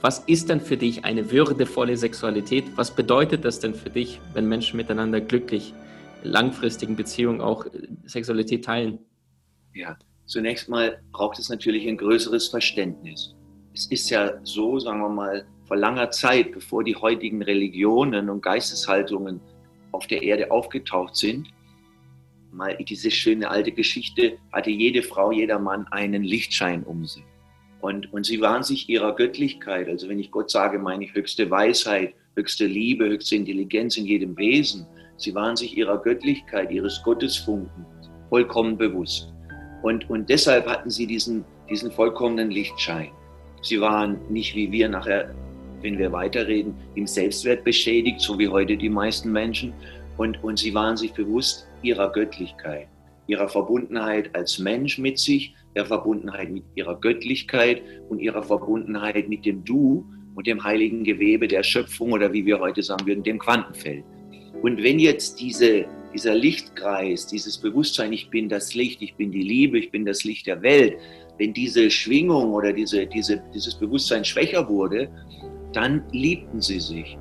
Was ist denn für dich eine würdevolle Sexualität? Was bedeutet das denn für dich, wenn Menschen miteinander glücklich, langfristigen Beziehungen auch äh, Sexualität teilen? Ja, zunächst mal braucht es natürlich ein größeres Verständnis. Es ist ja so, sagen wir mal, vor langer Zeit, bevor die heutigen Religionen und Geisteshaltungen auf der Erde aufgetaucht sind, mal diese schöne alte Geschichte, hatte jede Frau, jeder Mann einen Lichtschein um sich. Und, und sie waren sich ihrer Göttlichkeit, also wenn ich Gott sage, meine ich höchste Weisheit, höchste Liebe, höchste Intelligenz in jedem Wesen. Sie waren sich ihrer Göttlichkeit, ihres Gottesfunken vollkommen bewusst. Und, und deshalb hatten sie diesen, diesen vollkommenen Lichtschein. Sie waren nicht wie wir nachher, wenn wir weiterreden, im Selbstwert beschädigt, so wie heute die meisten Menschen. Und, und sie waren sich bewusst ihrer Göttlichkeit, ihrer Verbundenheit als Mensch mit sich der Verbundenheit mit ihrer Göttlichkeit und ihrer Verbundenheit mit dem Du und dem heiligen Gewebe der Schöpfung oder wie wir heute sagen würden, dem Quantenfeld. Und wenn jetzt diese, dieser Lichtkreis, dieses Bewusstsein, ich bin das Licht, ich bin die Liebe, ich bin das Licht der Welt, wenn diese Schwingung oder diese, diese, dieses Bewusstsein schwächer wurde, dann liebten sie sich.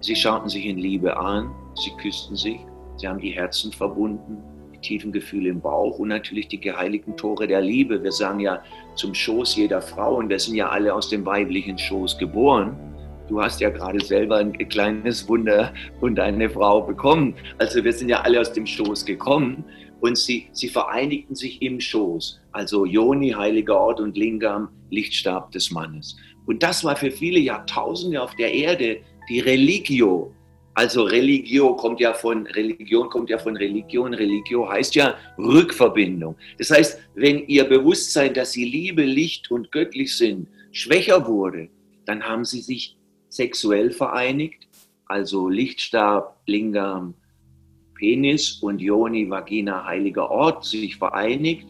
Sie schauten sich in Liebe an, sie küssten sich, sie haben die Herzen verbunden, tiefen Gefühle im Bauch und natürlich die geheiligten Tore der Liebe. Wir sagen ja zum Schoß jeder Frau und wir sind ja alle aus dem weiblichen Schoß geboren. Du hast ja gerade selber ein kleines Wunder und eine Frau bekommen. Also wir sind ja alle aus dem Schoß gekommen und sie, sie vereinigten sich im Schoß. Also Joni, heiliger Ort und Lingam, Lichtstab des Mannes. Und das war für viele Jahrtausende auf der Erde die Religio, also Religio kommt ja von Religion kommt ja von Religion. Religio heißt ja Rückverbindung. Das heißt, wenn ihr Bewusstsein, dass sie Liebe, Licht und göttlich sind, schwächer wurde, dann haben sie sich sexuell vereinigt, also Lichtstab, Lingam, Penis und Yoni, Vagina, heiliger Ort, sich vereinigt,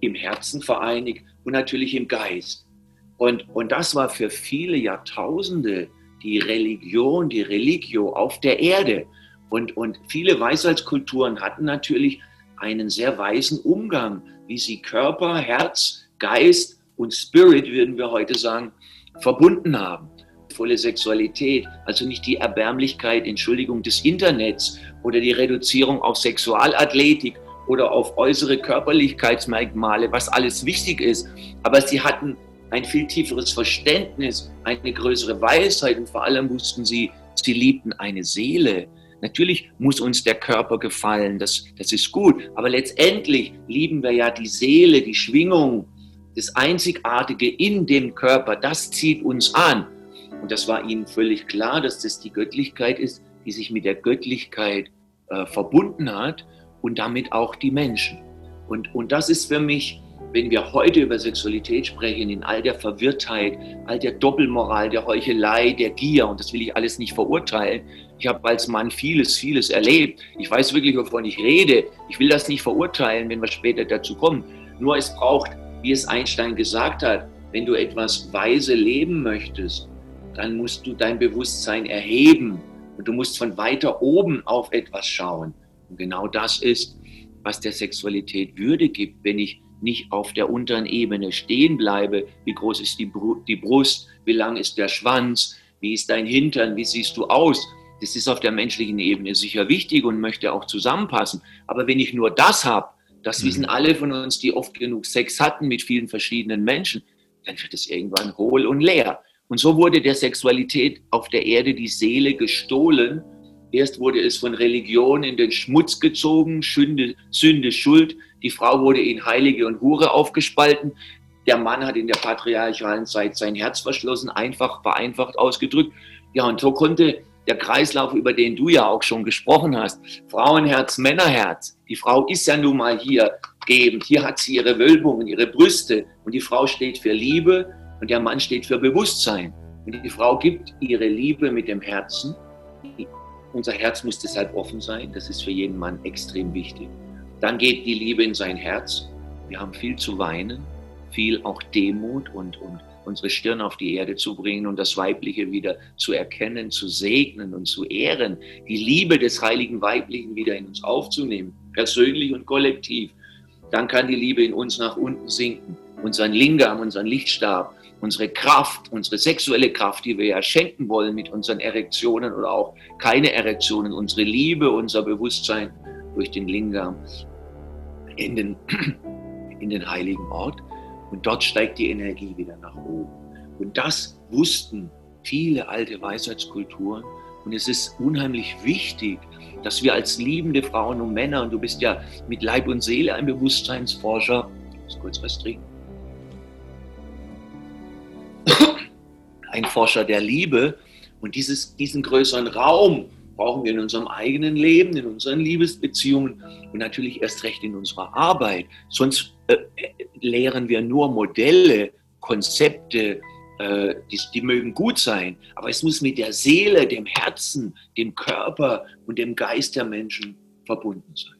im Herzen vereinigt und natürlich im Geist. Und, und das war für viele Jahrtausende die Religion, die Religio auf der Erde. Und, und viele Weisheitskulturen hatten natürlich einen sehr weisen Umgang, wie sie Körper, Herz, Geist und Spirit, würden wir heute sagen, verbunden haben. Volle Sexualität, also nicht die Erbärmlichkeit, Entschuldigung, des Internets oder die Reduzierung auf Sexualathletik oder auf äußere Körperlichkeitsmerkmale, was alles wichtig ist. Aber sie hatten ein viel tieferes Verständnis, eine größere Weisheit und vor allem wussten sie, sie liebten eine Seele. Natürlich muss uns der Körper gefallen, das, das ist gut, aber letztendlich lieben wir ja die Seele, die Schwingung, das Einzigartige in dem Körper, das zieht uns an. Und das war ihnen völlig klar, dass das die Göttlichkeit ist, die sich mit der Göttlichkeit äh, verbunden hat und damit auch die Menschen. Und, und das ist für mich wenn wir heute über Sexualität sprechen, in all der Verwirrtheit, all der Doppelmoral, der Heuchelei, der Gier, und das will ich alles nicht verurteilen. Ich habe als Mann vieles, vieles erlebt. Ich weiß wirklich, wovon ich rede. Ich will das nicht verurteilen, wenn wir später dazu kommen. Nur es braucht, wie es Einstein gesagt hat, wenn du etwas weise leben möchtest, dann musst du dein Bewusstsein erheben und du musst von weiter oben auf etwas schauen. Und genau das ist, was der Sexualität Würde gibt, wenn ich nicht auf der unteren Ebene stehen bleibe, wie groß ist die, Br die Brust, wie lang ist der Schwanz, wie ist dein Hintern, wie siehst du aus. Das ist auf der menschlichen Ebene sicher wichtig und möchte auch zusammenpassen. Aber wenn ich nur das habe, das mhm. wissen alle von uns, die oft genug Sex hatten mit vielen verschiedenen Menschen, dann wird es irgendwann hohl und leer. Und so wurde der Sexualität auf der Erde die Seele gestohlen. Erst wurde es von Religion in den Schmutz gezogen, Sünde, Sünde Schuld. Die Frau wurde in Heilige und Hure aufgespalten. Der Mann hat in der patriarchalen Zeit sein Herz verschlossen, einfach vereinfacht ausgedrückt. Ja, und so konnte der Kreislauf, über den du ja auch schon gesprochen hast, Frauenherz, Männerherz. Die Frau ist ja nun mal hier gebend. Hier hat sie ihre Wölbungen, ihre Brüste. Und die Frau steht für Liebe, und der Mann steht für Bewusstsein. Und die Frau gibt ihre Liebe mit dem Herzen. Unser Herz muss deshalb offen sein, das ist für jeden Mann extrem wichtig. Dann geht die Liebe in sein Herz. Wir haben viel zu weinen, viel auch Demut und, und unsere Stirn auf die Erde zu bringen und das Weibliche wieder zu erkennen, zu segnen und zu ehren, die Liebe des heiligen Weiblichen wieder in uns aufzunehmen, persönlich und kollektiv. Dann kann die Liebe in uns nach unten sinken, unseren Lingam, unseren Lichtstab, unsere Kraft, unsere sexuelle Kraft, die wir ja schenken wollen mit unseren Erektionen oder auch keine Erektionen, unsere Liebe, unser Bewusstsein durch den Lingam in den, in den heiligen Ort. Und dort steigt die Energie wieder nach oben. Und das wussten viele alte Weisheitskulturen. Und es ist unheimlich wichtig, dass wir als liebende Frauen und Männer, und du bist ja mit Leib und Seele ein Bewusstseinsforscher, ich muss kurz was trinken, ein Forscher der Liebe, und dieses, diesen größeren Raum brauchen wir in unserem eigenen Leben, in unseren Liebesbeziehungen und natürlich erst recht in unserer Arbeit. Sonst äh, lehren wir nur Modelle, Konzepte, äh, die, die mögen gut sein, aber es muss mit der Seele, dem Herzen, dem Körper und dem Geist der Menschen verbunden sein.